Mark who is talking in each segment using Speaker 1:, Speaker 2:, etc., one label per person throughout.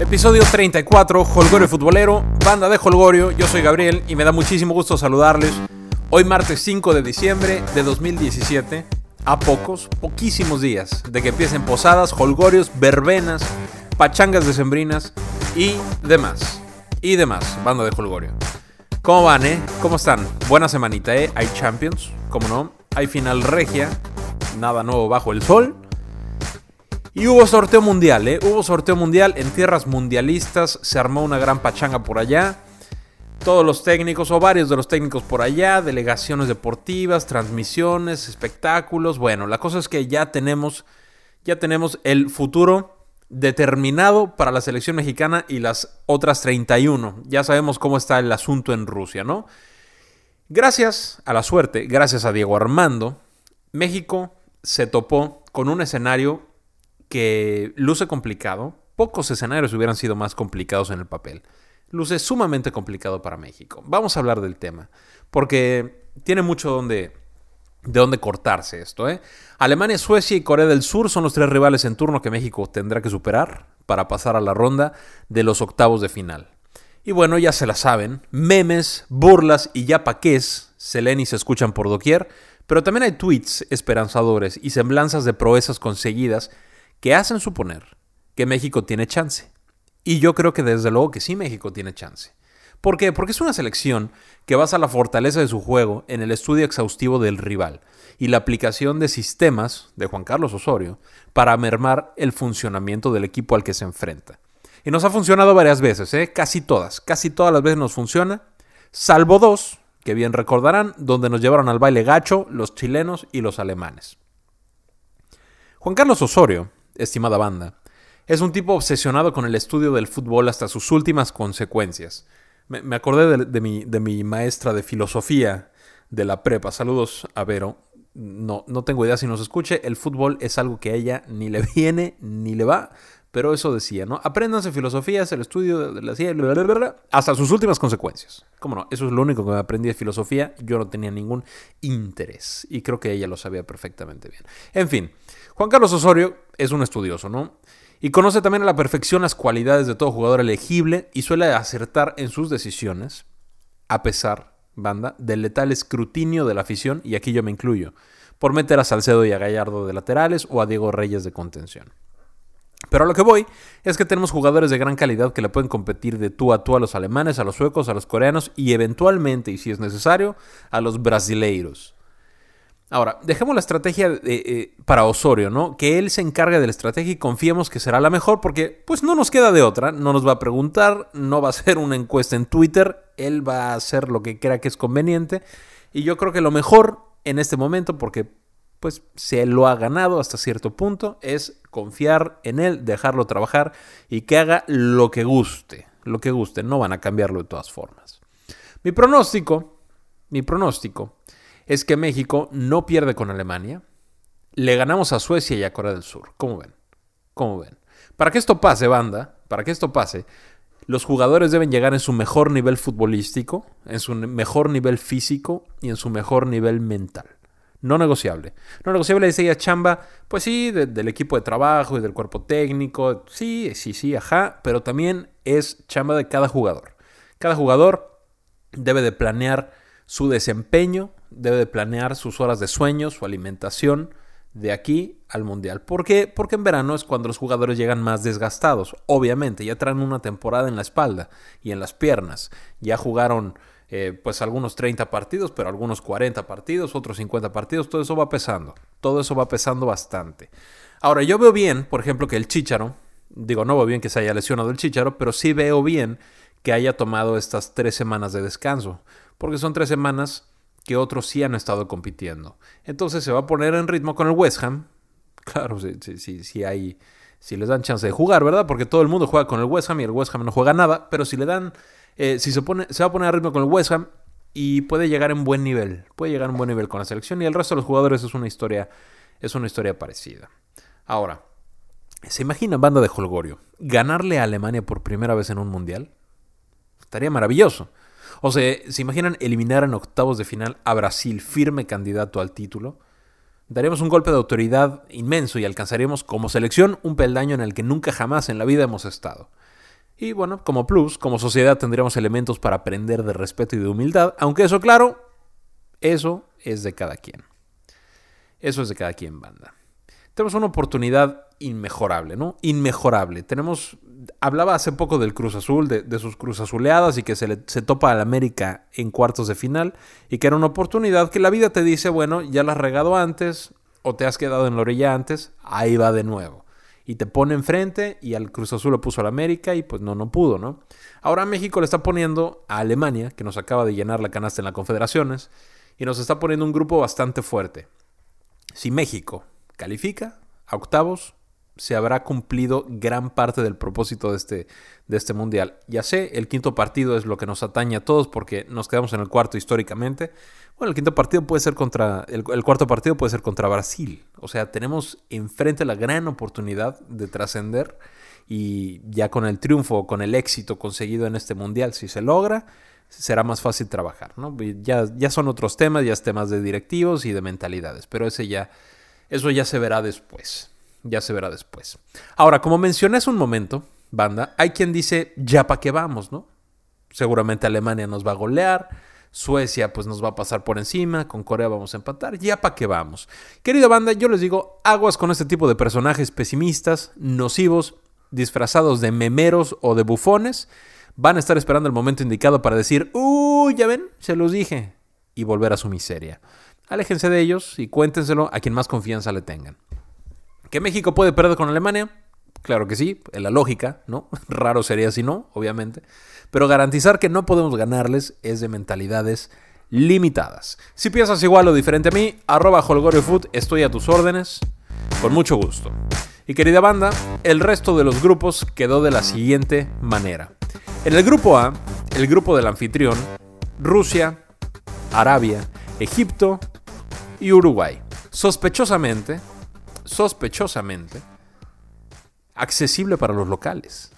Speaker 1: Episodio 34, Holgorio Futbolero, banda de Holgorio, yo soy Gabriel y me da muchísimo gusto saludarles. Hoy martes 5 de diciembre de 2017, a pocos, poquísimos días de que empiecen posadas, holgorios, verbenas, pachangas decembrinas y demás. Y demás, banda de Holgorio. ¿Cómo van, eh? ¿Cómo están? Buena semanita, eh. Hay Champions, ¿cómo no? Hay final regia, nada nuevo bajo el sol. Y hubo sorteo mundial, ¿eh? Hubo sorteo mundial en tierras mundialistas. Se armó una gran pachanga por allá. Todos los técnicos, o varios de los técnicos por allá, delegaciones deportivas, transmisiones, espectáculos. Bueno, la cosa es que ya tenemos, ya tenemos el futuro determinado para la selección mexicana y las otras 31. Ya sabemos cómo está el asunto en Rusia, ¿no? Gracias a la suerte, gracias a Diego Armando, México se topó con un escenario que luce complicado. Pocos escenarios hubieran sido más complicados en el papel. Luce sumamente complicado para México. Vamos a hablar del tema, porque tiene mucho donde, de dónde cortarse esto. ¿eh? Alemania, Suecia y Corea del Sur son los tres rivales en turno que México tendrá que superar para pasar a la ronda de los octavos de final. Y bueno, ya se la saben, memes, burlas y ya paqués se leen y se escuchan por doquier, pero también hay tweets esperanzadores y semblanzas de proezas conseguidas que hacen suponer que México tiene chance. Y yo creo que desde luego que sí México tiene chance. ¿Por qué? Porque es una selección que basa la fortaleza de su juego en el estudio exhaustivo del rival y la aplicación de sistemas de Juan Carlos Osorio para mermar el funcionamiento del equipo al que se enfrenta. Y nos ha funcionado varias veces, ¿eh? casi todas, casi todas las veces nos funciona, salvo dos, que bien recordarán, donde nos llevaron al baile gacho los chilenos y los alemanes. Juan Carlos Osorio estimada banda, es un tipo obsesionado con el estudio del fútbol hasta sus últimas consecuencias. Me, acordé de, mi, de, mi, maestra de filosofía de la prepa. Saludos a Vero. No, no tengo idea si nos escuche. El fútbol es algo que a ella ni le viene ni le va. Pero eso decía, ¿no? Apréndanse filosofía, es el estudio de la ciencia, hasta sus últimas consecuencias. ¿Cómo no? Eso es lo único que me aprendí de filosofía. Yo no tenía ningún interés. Y creo que ella lo sabía perfectamente bien. En fin, Juan Carlos Osorio es un estudioso, ¿no? Y conoce también a la perfección las cualidades de todo jugador elegible y suele acertar en sus decisiones, a pesar, banda, del letal escrutinio de la afición, y aquí yo me incluyo, por meter a Salcedo y a Gallardo de laterales o a Diego Reyes de contención. Pero a lo que voy es que tenemos jugadores de gran calidad que le pueden competir de tú a tú a los alemanes, a los suecos, a los coreanos y eventualmente, y si es necesario, a los brasileiros. Ahora, dejemos la estrategia eh, para Osorio, ¿no? Que él se encargue de la estrategia y confiemos que será la mejor porque pues no nos queda de otra, no nos va a preguntar, no va a hacer una encuesta en Twitter, él va a hacer lo que crea que es conveniente y yo creo que lo mejor en este momento, porque pues se lo ha ganado hasta cierto punto, es confiar en él, dejarlo trabajar y que haga lo que guste, lo que guste, no van a cambiarlo de todas formas. Mi pronóstico, mi pronóstico es que México no pierde con Alemania. Le ganamos a Suecia y a Corea del Sur. ¿Cómo ven? ¿Cómo ven? Para que esto pase, banda, para que esto pase, los jugadores deben llegar en su mejor nivel futbolístico, en su mejor nivel físico y en su mejor nivel mental. No negociable. No negociable, decía Chamba, pues sí, del equipo de trabajo y del cuerpo técnico, sí, sí, sí, ajá, pero también es chamba de cada jugador. Cada jugador debe de planear su desempeño debe de planear sus horas de sueño, su alimentación de aquí al mundial. ¿Por qué? Porque en verano es cuando los jugadores llegan más desgastados. Obviamente, ya traen una temporada en la espalda y en las piernas. Ya jugaron eh, pues algunos 30 partidos, pero algunos 40 partidos, otros 50 partidos. Todo eso va pesando. Todo eso va pesando bastante. Ahora, yo veo bien, por ejemplo, que el Chicharo, digo, no veo bien que se haya lesionado el Chicharo, pero sí veo bien que haya tomado estas tres semanas de descanso. Porque son tres semanas que otros sí han estado compitiendo. Entonces se va a poner en ritmo con el West Ham. Claro, si, hay, si les dan chance de jugar, ¿verdad? Porque todo el mundo juega con el West Ham y el West Ham no juega nada, pero si le dan, eh, si se, pone, se va a poner a ritmo con el West Ham y puede llegar en buen nivel, puede llegar en buen nivel con la selección y el resto de los jugadores es una historia, es una historia parecida. Ahora, ¿se imagina banda de Holgorio ganarle a Alemania por primera vez en un mundial? Estaría maravilloso. O sea, ¿se imaginan eliminar en octavos de final a Brasil, firme candidato al título? Daríamos un golpe de autoridad inmenso y alcanzaríamos como selección un peldaño en el que nunca jamás en la vida hemos estado. Y bueno, como plus, como sociedad tendríamos elementos para aprender de respeto y de humildad, aunque eso, claro, eso es de cada quien. Eso es de cada quien, banda. Tenemos una oportunidad inmejorable, ¿no? Inmejorable. Tenemos, hablaba hace poco del Cruz Azul, de, sus Cruz Azuleadas y que se, se topa al América en cuartos de final y que era una oportunidad que la vida te dice, bueno, ya la has regado antes o te has quedado en la orilla antes, ahí va de nuevo y te pone enfrente y al Cruz Azul lo puso al América y pues no, no pudo, ¿no? Ahora México le está poniendo a Alemania, que nos acaba de llenar la canasta en las confederaciones, y nos está poniendo un grupo bastante fuerte. Si México califica a octavos, se habrá cumplido gran parte del propósito de este, de este mundial. Ya sé, el quinto partido es lo que nos atañe a todos porque nos quedamos en el cuarto históricamente. Bueno, el quinto partido puede ser contra, el, cuarto partido puede ser contra Brasil. O sea, tenemos enfrente la gran oportunidad de trascender y ya con el triunfo, con el éxito conseguido en este mundial, si se logra, será más fácil trabajar, ¿no? Ya, ya son otros temas, ya es temas de directivos y de mentalidades, pero ese ya, eso ya se verá después ya se verá después. Ahora, como mencioné hace un momento, banda, hay quien dice, ya para qué vamos, ¿no? Seguramente Alemania nos va a golear, Suecia pues nos va a pasar por encima, con Corea vamos a empatar, ya para qué vamos. Querida banda, yo les digo, aguas con este tipo de personajes pesimistas, nocivos, disfrazados de memeros o de bufones, van a estar esperando el momento indicado para decir, uy, ya ven, se los dije, y volver a su miseria. Aléjense de ellos y cuéntenselo a quien más confianza le tengan. ¿Que México puede perder con Alemania? Claro que sí, en la lógica, ¿no? Raro sería si no, obviamente. Pero garantizar que no podemos ganarles es de mentalidades limitadas. Si piensas igual o diferente a mí, arroba holgoriofood, estoy a tus órdenes, con mucho gusto. Y querida banda, el resto de los grupos quedó de la siguiente manera. En el grupo A, el grupo del anfitrión, Rusia, Arabia, Egipto y Uruguay. Sospechosamente, sospechosamente accesible para los locales.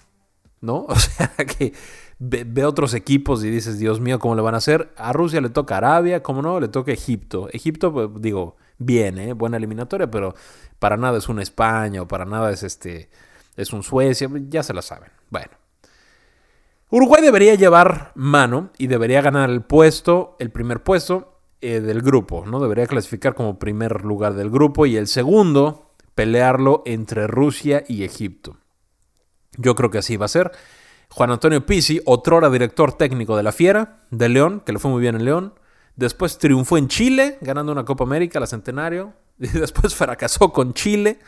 Speaker 1: ¿No? O sea, que ve, otros equipos y dices, Dios mío, ¿cómo le van a hacer? A Rusia le toca Arabia, ¿cómo no? Le toca Egipto. Egipto, pues, digo, bien, ¿eh? buena eliminatoria, pero para nada es una España o para nada es este es un Suecia, ya se la saben. Bueno. Uruguay debería llevar mano y debería ganar el puesto, el primer puesto eh, del grupo, ¿no? Debería clasificar como primer lugar del grupo y el segundo pelearlo entre Rusia y Egipto. Yo creo que así va a ser. Juan Antonio Pizzi, otrora director técnico de la Fiera, de León, que le fue muy bien en León. Después triunfó en Chile, ganando una Copa América, la Centenario. Y después fracasó con Chile,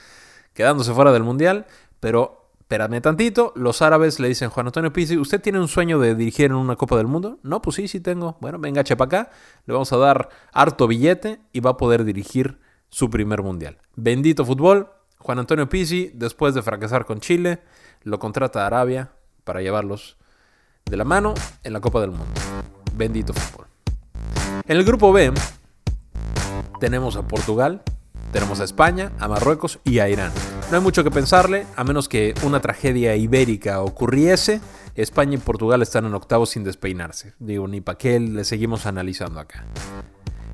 Speaker 1: quedándose fuera del Mundial. Pero espérame tantito, los árabes le dicen, Juan Antonio Pizzi, ¿usted tiene un sueño de dirigir en una Copa del Mundo? No, pues sí, sí tengo. Bueno, venga, chepa acá, le vamos a dar harto billete y va a poder dirigir su primer Mundial. Bendito fútbol, Juan Antonio Pizzi, después de fracasar con Chile, lo contrata a Arabia para llevarlos de la mano en la Copa del Mundo. Bendito fútbol. En el grupo B tenemos a Portugal, tenemos a España, a Marruecos y a Irán. No hay mucho que pensarle, a menos que una tragedia ibérica ocurriese. España y Portugal están en octavos sin despeinarse. Digo, ni para qué le seguimos analizando acá.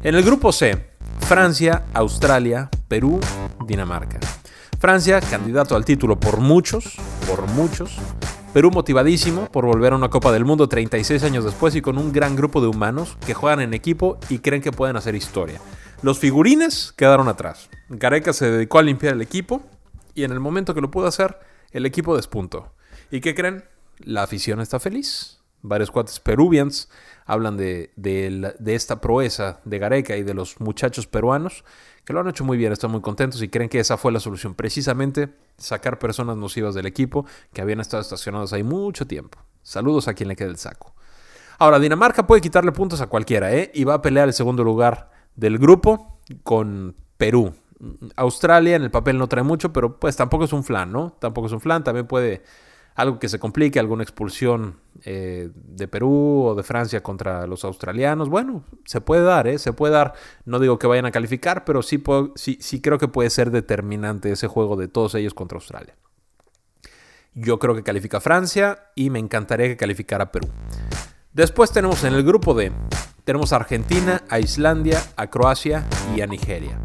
Speaker 1: En el grupo C, Francia, Australia, Perú, Dinamarca. Francia, candidato al título por muchos, por muchos. Perú motivadísimo por volver a una Copa del Mundo 36 años después y con un gran grupo de humanos que juegan en equipo y creen que pueden hacer historia. Los figurines quedaron atrás. Gareca se dedicó a limpiar el equipo y en el momento que lo pudo hacer, el equipo despuntó. ¿Y qué creen? La afición está feliz. Varios cuates peruvians hablan de, esta proeza de Gareca y de los muchachos peruanos que lo han hecho muy bien, están muy contentos y creen que esa fue la solución. Precisamente sacar personas nocivas del equipo que habían estado estacionados ahí mucho tiempo. Saludos a quien le quede el saco. Ahora, Dinamarca puede quitarle puntos a cualquiera, ¿eh? Y va a pelear el segundo lugar del grupo con Perú. Australia en el papel no trae mucho, pero pues tampoco es un flan, ¿no? Tampoco es un flan, también puede algo que se complique, alguna expulsión eh, de Perú o de Francia contra los australianos. Bueno, se puede dar, ¿eh? Se puede dar. No digo que vayan a calificar, pero sí, sí, sí creo que puede ser determinante ese juego de todos ellos contra Australia. Yo creo que califica Francia y me encantaría que calificara Perú. Después tenemos en el grupo D, tenemos a Argentina, a Islandia, a Croacia y a Nigeria.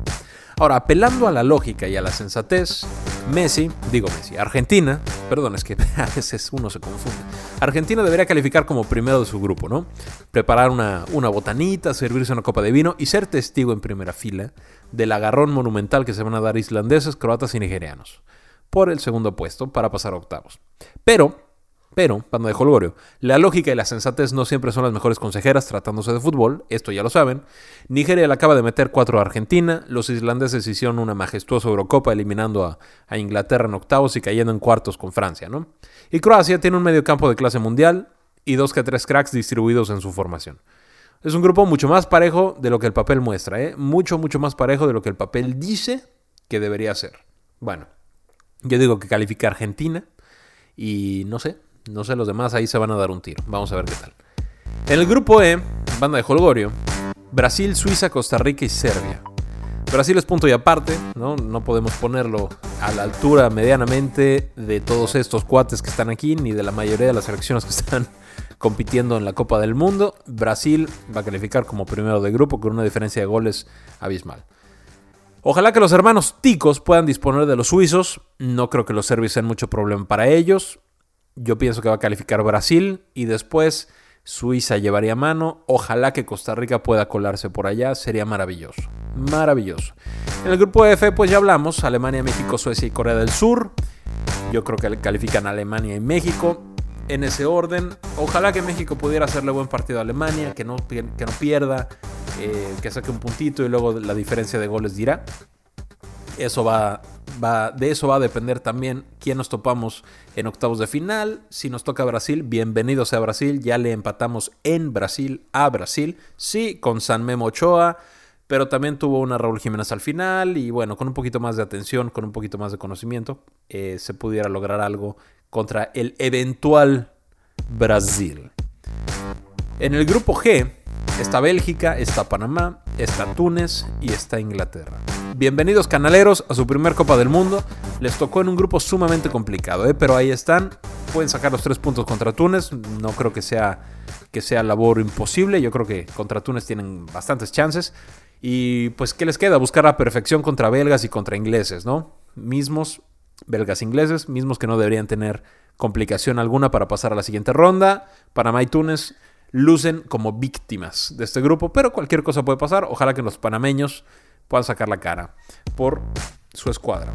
Speaker 1: Ahora, apelando a la lógica y a la sensatez, Messi, digo Messi, Argentina, Perdón, es que a veces uno se confunde. Argentina debería calificar como primero de su grupo, ¿no? Preparar una, una botanita, servirse una copa de vino y ser testigo en primera fila del agarrón monumental que se van a dar islandeses, croatas y nigerianos por el segundo puesto para pasar a octavos. Pero pero, banda de Holgorio, la lógica y la sensatez no siempre son las mejores consejeras tratándose de fútbol, esto ya lo saben. Nigeria le acaba de meter 4 a Argentina, los islandeses hicieron una majestuosa Eurocopa eliminando a, a, Inglaterra en octavos y cayendo en cuartos con Francia, ¿no? Y Croacia tiene un medio campo de clase mundial y dos que tres cracks distribuidos en su formación. Es un grupo mucho más parejo de lo que el papel muestra, ¿eh? Mucho, mucho más parejo de lo que el papel dice que debería ser. Bueno, yo digo que califica Argentina y no sé, no sé, los demás ahí se van a dar un tiro. Vamos a ver qué tal. En el grupo E, banda de Holgorio, Brasil, Suiza, Costa Rica y Serbia. Brasil es punto y aparte, ¿no? No podemos ponerlo a la altura medianamente de todos estos cuates que están aquí, ni de la mayoría de las selecciones que están compitiendo en la Copa del Mundo. Brasil va a calificar como primero de grupo con una diferencia de goles abismal. Ojalá que los hermanos ticos puedan disponer de los suizos. No creo que los serbios sean mucho problema para ellos. Yo pienso que va a calificar Brasil y después Suiza llevaría mano. Ojalá que Costa Rica pueda colarse por allá. Sería maravilloso. Maravilloso. En el grupo F, pues ya hablamos. Alemania, México, Suecia y Corea del Sur. Yo creo que califican Alemania y México. En ese orden. Ojalá que México pudiera hacerle buen partido a Alemania. Que no, que no pierda. Eh, que saque un puntito y luego la diferencia de goles dirá. Eso va, va, de eso va a depender también quién nos topamos en octavos de final. Si nos toca Brasil, bienvenidos a Brasil. Ya le empatamos en Brasil a Brasil. Sí, con San Memo Ochoa, pero también tuvo una Raúl Jiménez al final. Y bueno, con un poquito más de atención, con un poquito más de conocimiento, eh, se pudiera lograr algo contra el eventual Brasil. En el grupo G está Bélgica, está Panamá, está Túnez y está Inglaterra. Bienvenidos canaleros a su primer Copa del Mundo. Les tocó en un grupo sumamente complicado, ¿eh? pero ahí están. Pueden sacar los tres puntos contra Túnez. No creo que sea, que sea labor imposible. Yo creo que contra Túnez tienen bastantes chances. Y pues, ¿qué les queda? Buscar la perfección contra belgas y contra ingleses, ¿no? Mismos belgas ingleses, mismos que no deberían tener complicación alguna para pasar a la siguiente ronda. Panamá y Túnez lucen como víctimas de este grupo, pero cualquier cosa puede pasar. Ojalá que los panameños puedan sacar la cara por su escuadra.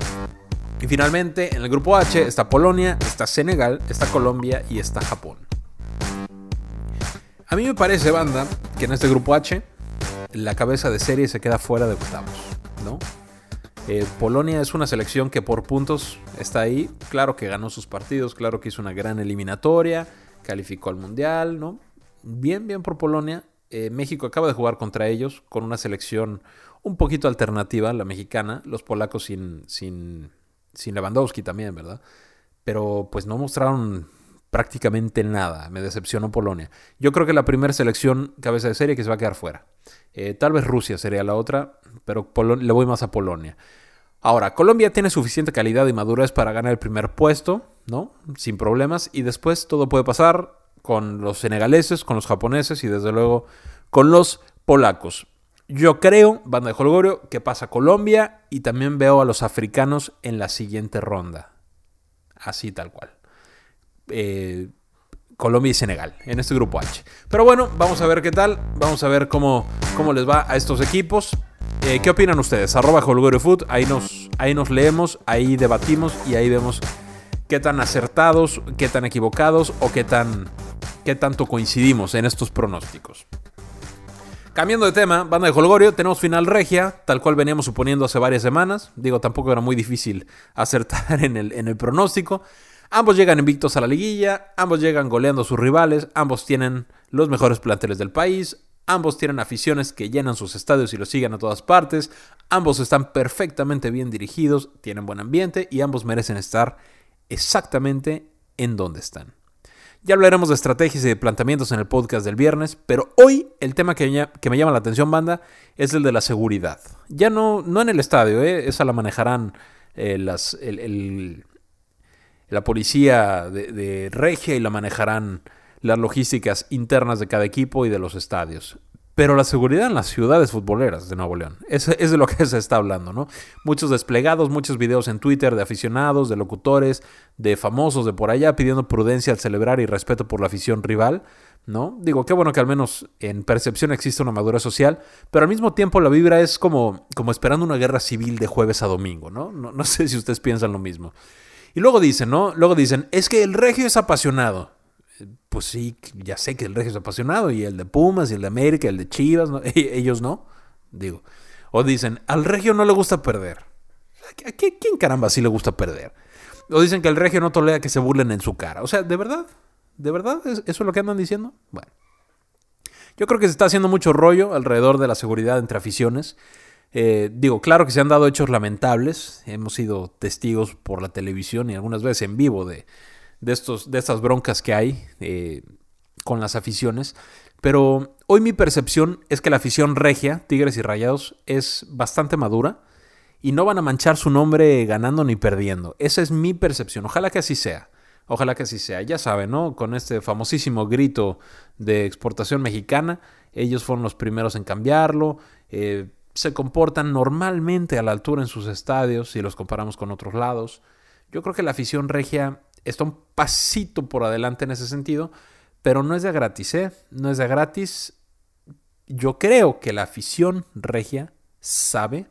Speaker 1: Y finalmente, en el grupo H está Polonia, está Senegal, está Colombia y está Japón. A mí me parece, banda, que en este grupo H la cabeza de serie se queda fuera de octavos, ¿no? Eh, Polonia es una selección que por puntos está ahí. Claro que ganó sus partidos, claro que hizo una gran eliminatoria, calificó al Mundial, ¿no? Bien, bien por Polonia. Eh, México acaba de jugar contra ellos con una selección un poquito alternativa, la mexicana, los polacos sin, sin, sin Lewandowski también, ¿verdad? Pero pues no mostraron prácticamente nada, me decepcionó Polonia. Yo creo que la primera selección cabeza de serie que se va a quedar fuera. Eh, tal vez Rusia sería la otra, pero le voy más a Polonia. Ahora, Colombia tiene suficiente calidad y madurez para ganar el primer puesto, ¿no? Sin problemas. Y después todo puede pasar con los senegaleses, con los japoneses y desde luego con los polacos. Yo creo, banda de Holgorio, que pasa Colombia y también veo a los africanos en la siguiente ronda. Así tal cual. Eh, Colombia y Senegal en este grupo H. Pero bueno, vamos a ver qué tal. Vamos a ver cómo, cómo les va a estos equipos. Eh, ¿Qué opinan ustedes? Arroba Holgorio Food. Ahí nos, ahí nos leemos, ahí debatimos y ahí vemos qué tan acertados, qué tan equivocados o qué, tan, qué tanto coincidimos en estos pronósticos. Cambiando de tema, banda de Holgorio, tenemos final regia, tal cual veníamos suponiendo hace varias semanas. Digo, tampoco era muy difícil acertar en el, en el pronóstico. Ambos llegan invictos a la liguilla, ambos llegan goleando a sus rivales, ambos tienen los mejores planteles del país, ambos tienen aficiones que llenan sus estadios y los siguen a todas partes, ambos están perfectamente bien dirigidos, tienen buen ambiente y ambos merecen estar exactamente en donde están. Ya hablaremos de estrategias y de planteamientos en el podcast del viernes, pero hoy el tema que, me llama la atención, banda, es el de la seguridad. Ya no, no en el estadio, ¿eh? esa la manejarán eh, las, la policía de, de Regia y la manejarán las logísticas internas de cada equipo y de los estadios. Pero la seguridad en las ciudades futboleras de Nuevo León. Es, es de lo que se está hablando, ¿no? Muchos desplegados, muchos videos en Twitter de aficionados, de locutores, de famosos de por allá pidiendo prudencia al celebrar y respeto por la afición rival, ¿no? Digo, qué bueno que al menos en percepción existe una madurez social, pero al mismo tiempo la vibra es como, como esperando una guerra civil de jueves a domingo, ¿no? No, no sé si ustedes piensan lo mismo. Y luego dicen, ¿no? Luego dicen, es que el regio es apasionado pues sí, ya sé que el Regio es apasionado, y el de Pumas, y el de América, el de Chivas, ellos no, digo. O dicen, al Regio no le gusta perder. ¿A quién caramba sí le gusta perder? O dicen que el Regio no tolera que se burlen en su cara. O sea, ¿de verdad? ¿De verdad? ¿Eso es lo que andan diciendo? Bueno. Yo creo que se está haciendo mucho rollo alrededor de la seguridad entre aficiones. Eh, digo, claro que se han dado hechos lamentables. Hemos sido testigos por la televisión y algunas veces en vivo de, de, estos, de estas broncas que hay eh, con las aficiones. Pero hoy mi percepción es que la afición regia, Tigres y Rayados, es bastante madura y no van a manchar su nombre ganando ni perdiendo. Esa es mi percepción. Ojalá que así sea. Ojalá que así sea. Ya saben, ¿no? Con este famosísimo grito de exportación mexicana, ellos fueron los primeros en cambiarlo. Eh, se comportan normalmente a la altura en sus estadios si los comparamos con otros lados. Yo creo que la afición regia está un pasito por adelante en ese sentido, pero no es de gratis, ¿eh? No es de gratis. Yo creo que la afición regia sabe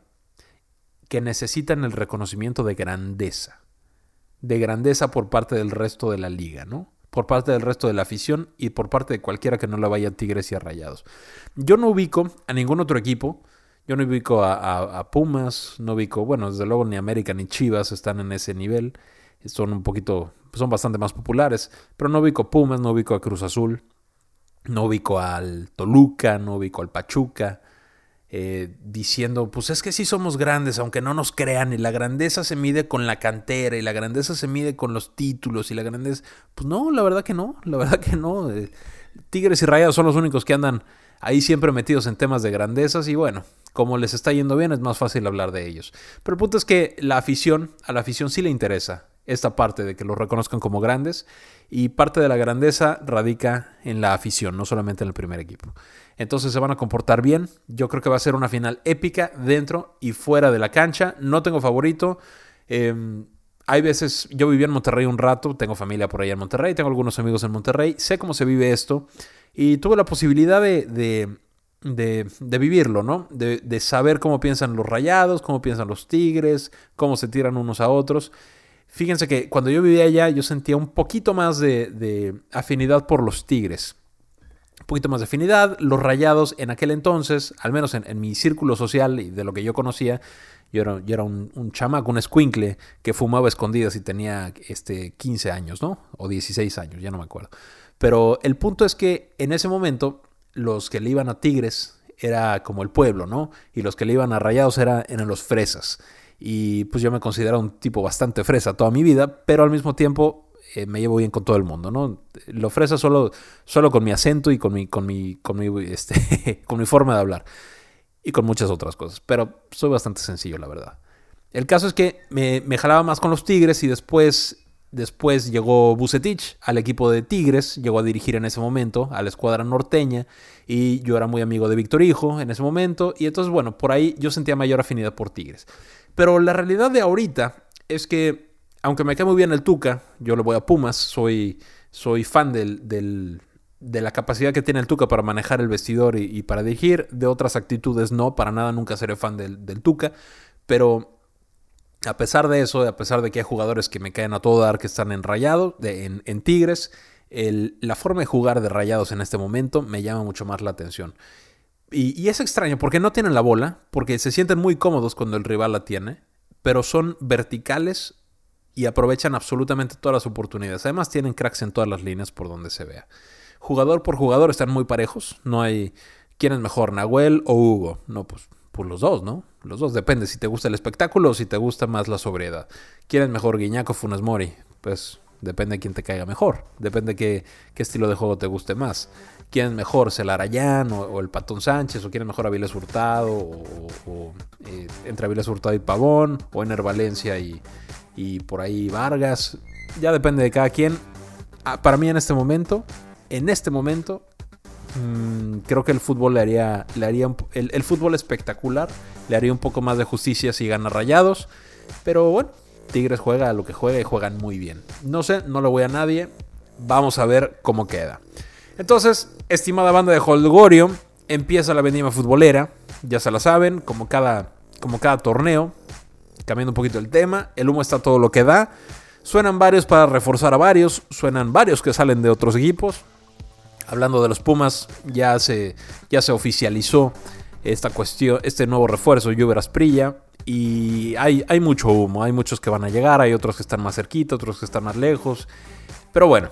Speaker 1: que necesitan el reconocimiento de grandeza. De grandeza por parte del resto de la liga, ¿no? Por parte del resto de la afición y por parte de cualquiera que no la vaya a Tigres y a Rayados. Yo no ubico a ningún otro equipo. Yo no ubico a, a Pumas, no ubico, bueno, desde luego ni América ni Chivas están en ese nivel son un poquito, son bastante más populares, pero no ubico Pumas, no ubico a Cruz Azul, no ubico al Toluca, no ubico al Pachuca, eh, diciendo, pues es que sí somos grandes, aunque no nos crean, y la grandeza se mide con la cantera, y la grandeza se mide con los títulos, y la grandeza, pues no, la verdad que no, la verdad que no. Eh, Tigres y Rayados son los únicos que andan ahí siempre metidos en temas de grandezas, y bueno, como les está yendo bien, es más fácil hablar de ellos. Pero el punto es que la afición, a la afición sí le interesa esta parte de que los reconozcan como grandes y parte de la grandeza radica en la afición, no solamente en el primer equipo. Entonces se van a comportar bien, yo creo que va a ser una final épica dentro y fuera de la cancha, no tengo favorito. Em, hay veces, yo viví en Monterrey un rato, tengo familia por allá en Monterrey, tengo algunos amigos en Monterrey, sé cómo se vive esto y tuve la posibilidad de, de, vivirlo, ¿no? De, de, saber cómo piensan los rayados, cómo piensan los tigres, cómo se tiran unos a otros. Fíjense que cuando yo vivía allá yo sentía un poquito más de, afinidad por los Tigres. Un poquito más de afinidad. Los rayados en aquel entonces, al menos en, mi círculo social y de lo que yo conocía, yo era, un, un, chamaco, un escuincle que fumaba escondidas y tenía este, 15 años, ¿no? O 16 años, ya no me acuerdo. Pero el punto es que en ese momento los que le iban a Tigres era como el pueblo, ¿no? Y los que le iban a Rayados era, eran los fresas. Y pues yo me considero un tipo bastante fresa toda mi vida, pero al mismo tiempo eh, me llevo bien con todo el mundo, ¿no? Lo fresa solo, solo con mi acento y con mi, con mi, con mi, este, con mi forma de hablar. Y con muchas otras cosas. Pero soy bastante sencillo, la verdad. El caso es que me, me jalaba más con los Tigres y después Después llegó Bucetich al equipo de Tigres, llegó a dirigir en ese momento a la escuadra norteña y yo era muy amigo de Víctor Hijo en ese momento y entonces bueno, por ahí yo sentía mayor afinidad por Tigres. Pero la realidad de ahorita es que, aunque me cae muy bien el Tuca, yo le voy a Pumas, soy, soy fan del, de la capacidad que tiene el Tuca para manejar el vestidor y, para dirigir. De otras actitudes no, para nada nunca seré fan del, del Tuca. Pero a pesar de eso, a pesar de que hay jugadores que me caen a todo dar que están en Rayados, en, en, Tigres, la forma de jugar de Rayados en este momento me llama mucho más la atención. Y, es extraño porque no tienen la bola, porque se sienten muy cómodos cuando el rival la tiene, pero son verticales y aprovechan absolutamente todas las oportunidades. Además tienen cracks en todas las líneas por donde se vea. Jugador por jugador están muy parejos. No hay quién es mejor, Nahuel o Hugo. No, pues, los dos, ¿no? Los dos depende si te gusta el espectáculo o si te gusta más la sobriedad. ¿Quién es mejor, Guiñaco o Funes Mori? Pues depende de quién te caiga mejor. Depende de qué, qué estilo de juego te guste más quién es mejor, Celarayán o, o, el Patón Sánchez, o quién es mejor Avilés Hurtado, o, eh, entre Avilés Hurtado y Pavón, o Ener Valencia y, y por ahí Vargas. Ya depende de cada quien. Ah, para mí en este momento, en este momento, Mm, creo que el fútbol le haría, le haría el, el, fútbol espectacular le haría un poco más de justicia si gana Rayados. Pero bueno, Tigres juega a lo que juega y juegan muy bien. No sé, no le voy a nadie. Vamos a ver cómo queda. Entonces, estimada banda de Holgorio, empieza la vendimia futbolera. Ya se la saben, como cada, como cada torneo. Cambiando un poquito el tema, el humo está todo lo que da. Suenan varios para reforzar a varios, suenan varios que salen de otros equipos. Hablando de los Pumas, ya se, ya se oficializó esta cuestión, este nuevo refuerzo, Juber Asprilla. Y hay, hay mucho humo, hay muchos que van a llegar, hay otros que están más cerquita, otros que están más lejos. Pero bueno,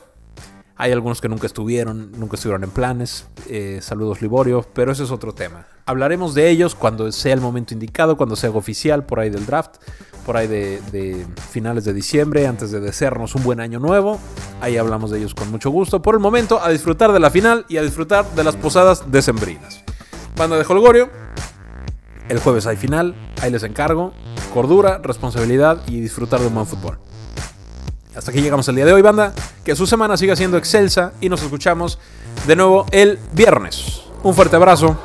Speaker 1: hay algunos que nunca estuvieron, nunca estuvieron en planes. Eh, saludos Liborio, pero ese es otro tema. Hablaremos de ellos cuando sea el momento indicado, cuando sea oficial, por ahí del draft, por ahí de, finales de diciembre, antes de desearnos un buen año nuevo. Ahí hablamos de ellos con mucho gusto. Por el momento, a disfrutar de la final y a disfrutar de las posadas decembrinas. Banda de Holgorio, el jueves hay final, ahí les encargo. Cordura, responsabilidad y disfrutar de un buen fútbol. Hasta aquí llegamos el día de hoy, banda. Que su semana siga siendo excelsa y nos escuchamos de nuevo el viernes. Un fuerte abrazo.